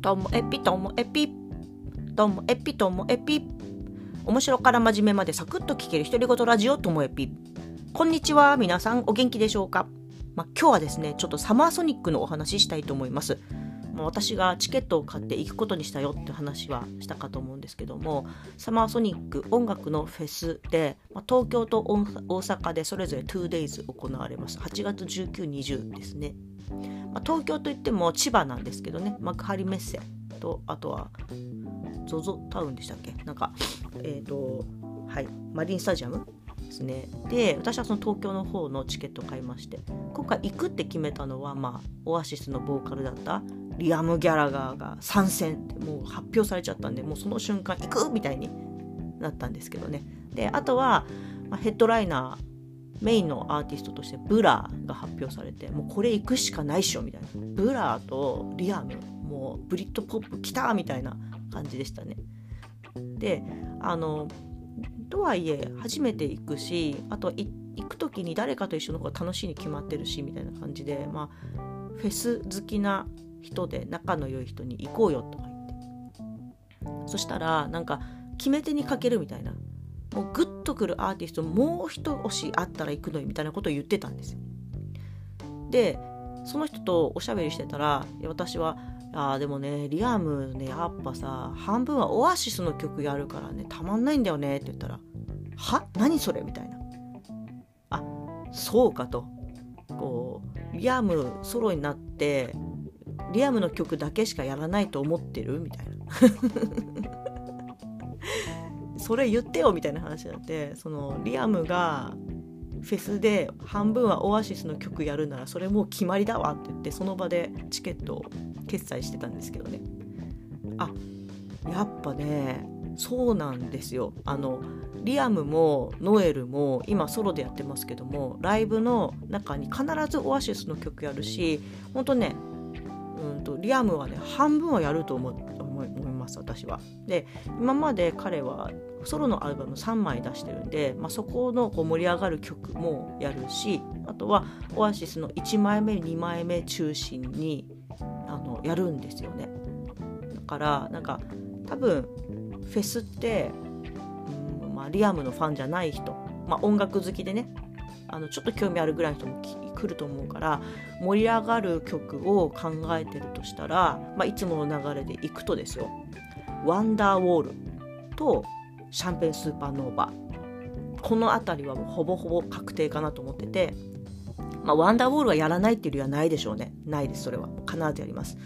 ともエピともエピ。ともエピともエピ。面白から真面目までサクッと聞ける独り言ラジオともエピ。こんにちは。皆さんお元気でしょうか、まあ、今日はですねちょっとサマーソニックのお話ししたいと思います、私がチケットを買って行くことにしたよって話はしたかと思うんですけどもサマーソニック音楽のフェスで、東京と大阪でそれぞれ 2days 行われます。8月1920ですね。まあ、東京といっても千葉なんですけどね。幕張メッセとあとは ZOZO タウンでしたっけ？なんかえっ、ー、とはいマリンスタジアムですね。で私はその東京の方のチケットを買いまして今回行くって決めたのはまあオアシスのボーカルだったリアム・ギャラガーが参戦ってもう発表されちゃったんでもうその瞬間行くみたいになったんですけどね。であとは、まあ、ヘッドライナーメインのアーティストとして Blur が発表されてもうこれ行くしかないっしょみたいな。 Blur とリアムもうブリットポップ来たみたいな感じでしたね。であのとはいえ初めて行くしあと行く時に誰かと一緒の方が楽しいに決まってるしみたいな感じでまあフェス好きな人で仲の良い人に行こうよとか言って。そしたらなんか決め手にかけるみたいな。もうグッとくるアーティストもう一押しあったら行くのにみたいなことを言ってたんですよ。でその人とおしゃべりしてたら私は「あでもねリアムねやっぱさ半分はオアシスの曲やるからねたまんないんだよね」って言ったら「は？何それ?」みたいな「あそうか」と。こうリアムソロになってリアムの曲だけしかやらないと思ってる？みたいな。それ言ってよみたいな話になってそのリアムがフェスで半分はオアシスの曲やるならそれもう決まりだわって言ってその場でチケットを決済してたんですけどね。あやっぱねそうなんですよ。あのリアムもノエルも今ソロでやってますけどもライブの中に必ずオアシスの曲やるしほんとねうんとリアムはね半分はやると思思います私は。で今まで彼はソロのアルバム3枚出してるんで、まあ、そこのこう盛り上がる曲もやるしあとはオアシスの1枚目2枚目中心にあのやるんですよねだからなんか多分フェスって、うんまあ、リアムのファンじゃない人、まあ、音楽好きでねあのちょっと興味あるぐらいの人も来ると思うから盛り上がる曲を考えてるとしたら、まあ、いつもの流れでいくとですよ「ワンダーウォール」とシャンペンスーパーノーバーこの辺りはもうほぼほぼ確定かなと思ってて、まあ、ワンダーウォールはやらないっていうよりはないでしょうね。ないですそれは。必ずやります。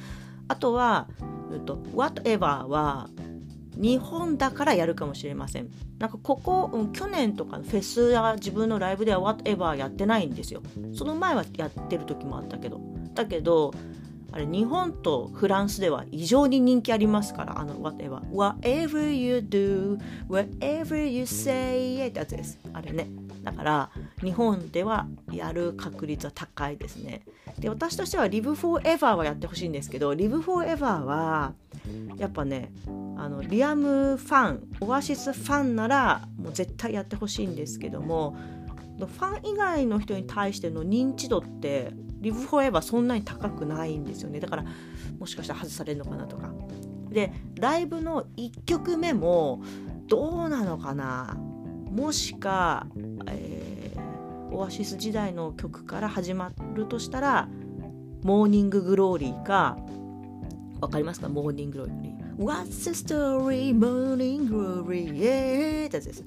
あとは、えっと、Whatever は日本だからやるかもしれません。なんかここ、うん、去年とかフェスや自分のライブでは Whatever やってないんですよ。その前はやってる時もあったけど。だけどあれ日本とフランスでは異常に人気ありますからあの whatever whatever you do whatever you say ってやつです。あれね。だから日本ではやる確率は高いですね。で私としては Live Forever はやってほしいんですけど Live Forever はやっぱねあのリアムファンオアシスファンならもう絶対やってほしいんですけどもファン以外の人に対しての認知度って Live Forever そんなに高くないんですよね。だからもしかしたら外されるのかなとか。でライブの1曲目もどうなのかな。もしか、えー、オアシス時代の曲から始まるとしたら Morning Glory かわかりますか？ Morning Glory。What's the story? Morning Glory, yeah! ってやつです。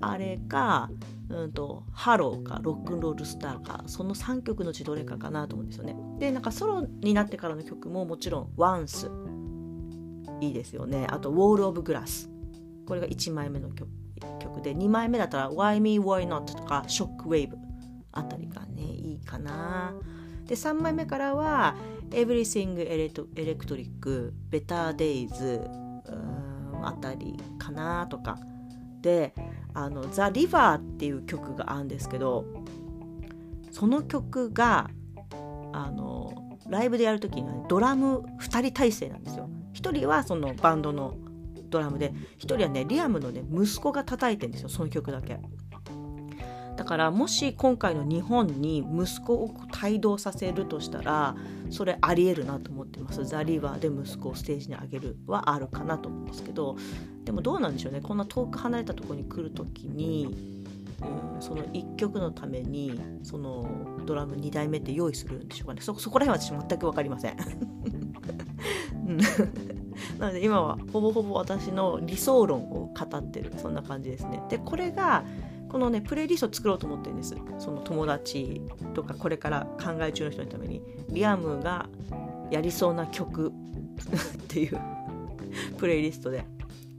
あれか、うんと、ハローか Rock 'n' Roll Star かその3曲のうちどれかかなと思うんですよね。でなんかソロになってからの曲ももちろん「Once」いいですよねあと「Wall of Glass」これが1枚目の曲曲で2枚目だったら「Why Me Why Not」とか「Shockwave」あたりがねいいかな。で3枚目からは「Everything Electric」「Better Days」あたりかなとか。であの「ザ・リバー」っていう曲があるんですけどその曲があのライブでやる時には、ね、ドラム2人体制なんですよ。1人はそのバンドのドラムで1人はねリアムのね息子が叩いてるんですよその曲だけ。だからもし今回の日本に息子を帯同させるとしたらそれありえるなと思ってます。ザ・リーバーで息子をステージに上げるはあるかなと思うんですけどでもどうなんでしょうね。こんな遠く離れたところに来る時に、うん、その1曲のためにそのドラム2台目って用意するんでしょうかね。そそこら辺は私全く分かりませ。ん。なので今はほぼほぼ私の理想論を語ってる。そんな感じですね。でこれがこのねプレイリストを作ろうと思ってるんです。その友達とかこれから考え中の人のために。リアムがやりそうな曲。っていう。プレイリストで。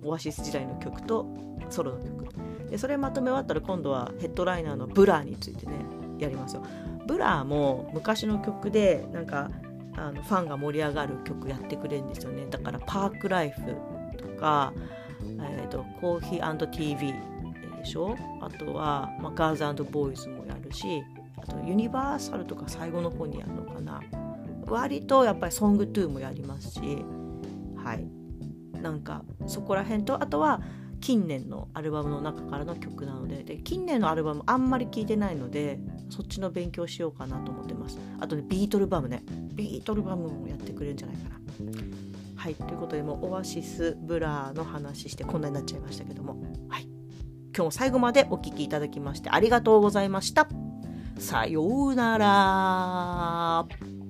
オアシス時代の曲とソロの曲。でそれまとめ終わったら今度はヘッドライナーのブラーについてねやりますよ。ブラーも昔の曲でなんかあのファンが盛り上がる曲やってくれるんですよね。だから Parklife とか、えーと、 Coffee & TV でしょ？あとは、まあ、 Girls & Boys もやるしあとユニバーサルとか最後の方にやるのかな。割とやっぱりソングトゥーもやりますしはい。なんかそこら辺とあとは近年のアルバムの中からの曲なのでで近年のアルバムあんまり聴いてないのでそっちの勉強しようかなと思ってます。あとねビートルバムね。ビートルバムもやってくれるんじゃないかな。はい。ということでもうオアシスブラーの話してこんなになっちゃいましたけども。はい。今日も最後までお聴きいただきましてありがとうございました。さようなら。